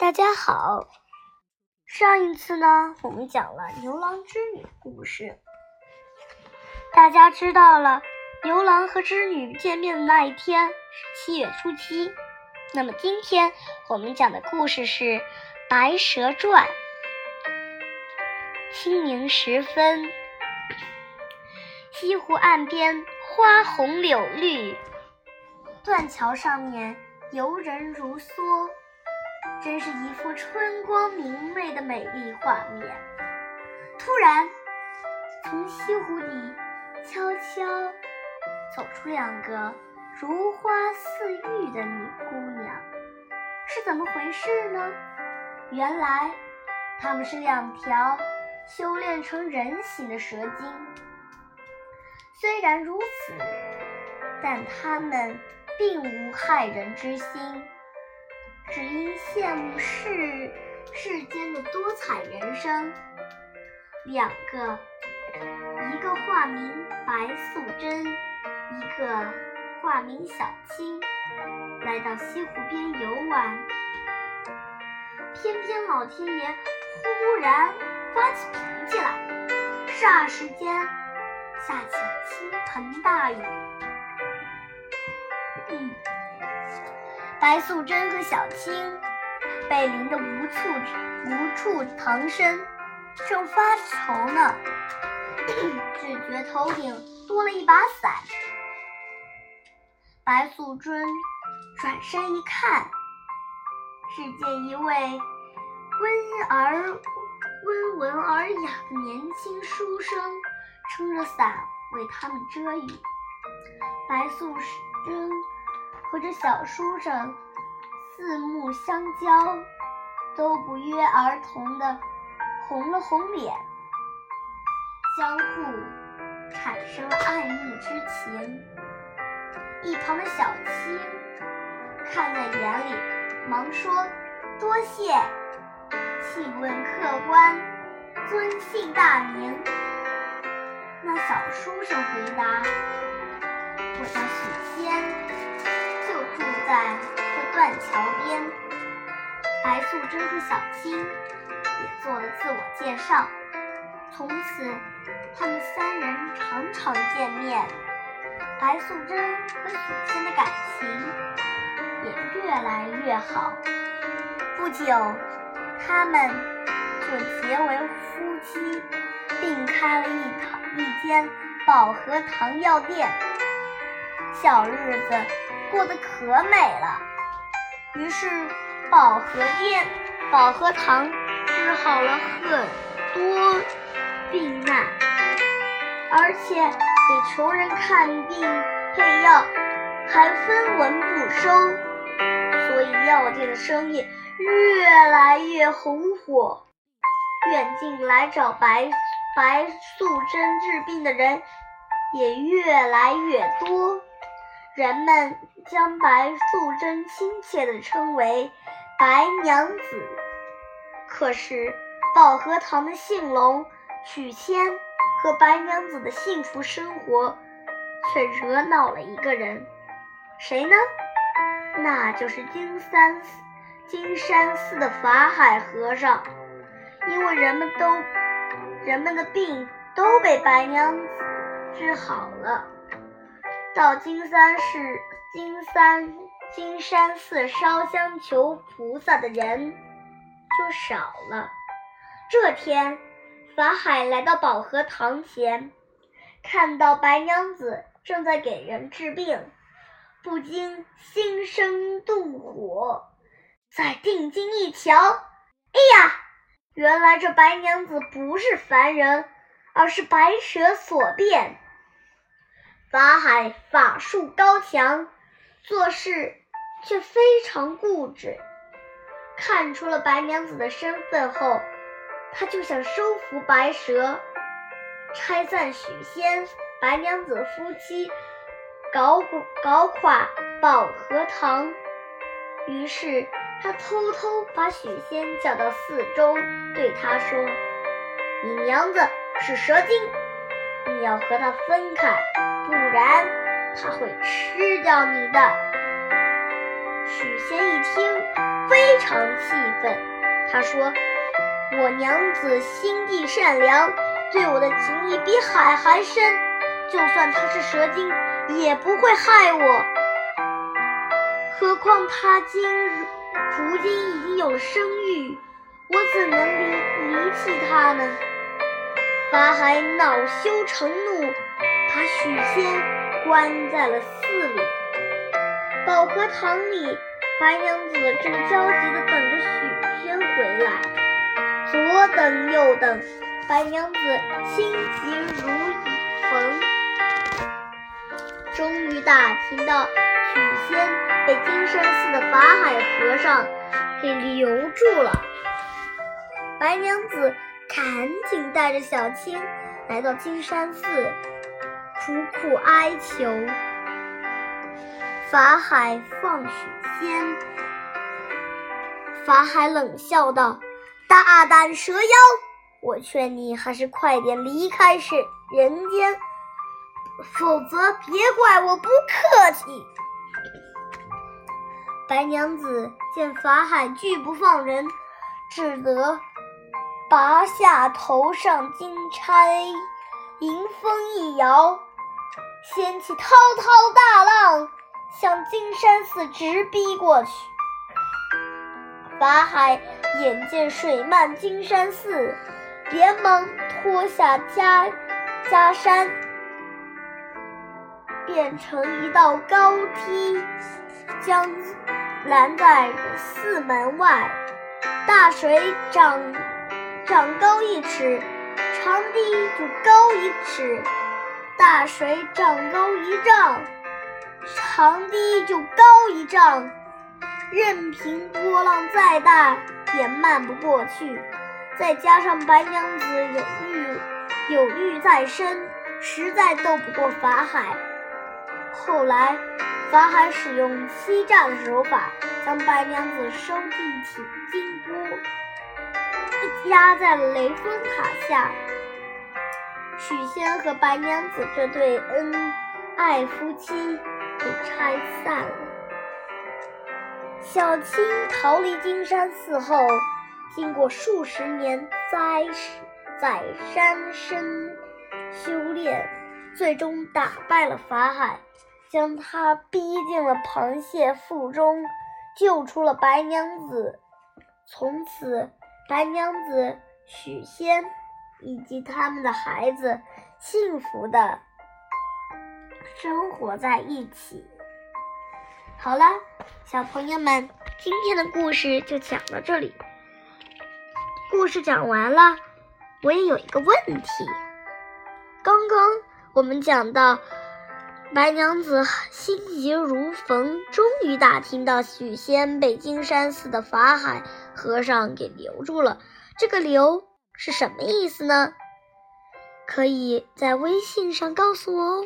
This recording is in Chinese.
大家好，上一次呢，我们讲了牛郎织女故事，大家知道了牛郎和织女见面的那一天是七月初七。那么今天我们讲的故事是《白蛇传》。清明时分，西湖岸边花红柳绿，断桥上面游人如梭。真是一幅春光明媚的美丽画面。突然，从西湖底悄悄走出两个如花似玉的女姑娘，是怎么回事呢？原来，她们是两条修炼成人形的蛇精。虽然如此，但她们并无害人之心。羡慕世世间的多彩人生，两个，一个化名白素贞，一个化名小青，来到西湖边游玩。偏偏老天爷忽然发起脾气来，霎时间下起了倾盆大雨。嗯。白素贞和小青被淋得无处无处藏身，正发愁呢，只觉头顶多了一把伞。白素贞转身一看，只见一位温而温文尔雅的年轻书生撑着伞为他们遮雨。白素贞。和这小书生四目相交，都不约而同的红了红脸，相互产生了爱慕之情。一旁的小青看在眼里，忙说：“多谢，请问客官尊姓大名？”那小书生回答：“我叫许仙。”就住在断桥边，白素贞和小青也做了自我介绍。从此，他们三人常常见面。白素贞和许仙的感情也越来越好。不久，他们就结为夫妻，并开了一堂一间保和堂药店。小日子。过得可美了，于是保和殿、保和堂治好了很多病难，而且给穷人看病配药还分文不收，所以药店的生意越来越红火，远近来找白白素贞治病的人也越来越多。人们将白素贞亲切地称为“白娘子”。可是，保和堂的姓龙、许仙和白娘子的幸福生活却惹恼了一个人，谁呢？那就是金山寺金山寺的法海和尚。因为人们都人们的病都被白娘子治好了。到金山寺、金山、金山寺烧香求菩萨的人就少了。这天，法海来到保和堂前，看到白娘子正在给人治病，不禁心生妒火。再定睛一瞧，哎呀，原来这白娘子不是凡人，而是白蛇所变。法海法术高强，做事却非常固执。看出了白娘子的身份后，他就想收服白蛇，拆散许仙、白娘子夫妻，搞搞垮保和堂。于是他偷偷把许仙叫到寺中，对他说：“你娘子是蛇精，你要和她分开。”不然，他会吃掉你的。许仙一听，非常气愤。他说：“我娘子心地善良，对我的情谊比海还深。就算她是蛇精，也不会害我。何况她今如今已经有了身孕，我怎能离离弃她呢？”法海恼羞成怒，把许仙关在了寺里。宝和堂里，白娘子正焦急地等着许仙回来，左等右等，白娘子心急如焚。终于打听到许仙被金山寺的法海和尚给留住了，白娘子赶紧带着小青来到金山寺，苦苦哀求。法海放许仙，法海冷笑道：“大胆蛇妖，我劝你还是快点离开世人间，否则别怪我不客气。”白娘子见法海拒不放人，只得拔下头上金钗，迎风一摇，掀起滔滔大浪。向金山寺直逼过去。法海眼见水漫金山寺，连忙脱下袈袈裟，变成一道高梯，将拦在寺门外。大水涨长高一尺，长堤就高一尺；大水长高一丈。长堤就高一丈，任凭波浪再大也漫不过去。再加上白娘子有玉有玉在身，实在斗不过法海。后来，法海使用欺诈的手法，将白娘子收进铁金钵，压在了雷峰塔下。许仙和白娘子这对恩爱夫妻。被拆散了。小青逃离金山寺后，经过数十年灾在山深修炼，最终打败了法海，将他逼进了螃蟹腹中，救出了白娘子。从此，白娘子、许仙以及他们的孩子幸福的。生活在一起。好了，小朋友们，今天的故事就讲到这里。故事讲完了，我也有一个问题。刚刚我们讲到，白娘子心急如焚，终于打听到许仙被金山寺的法海和尚给留住了。这个“留”是什么意思呢？可以在微信上告诉我哦。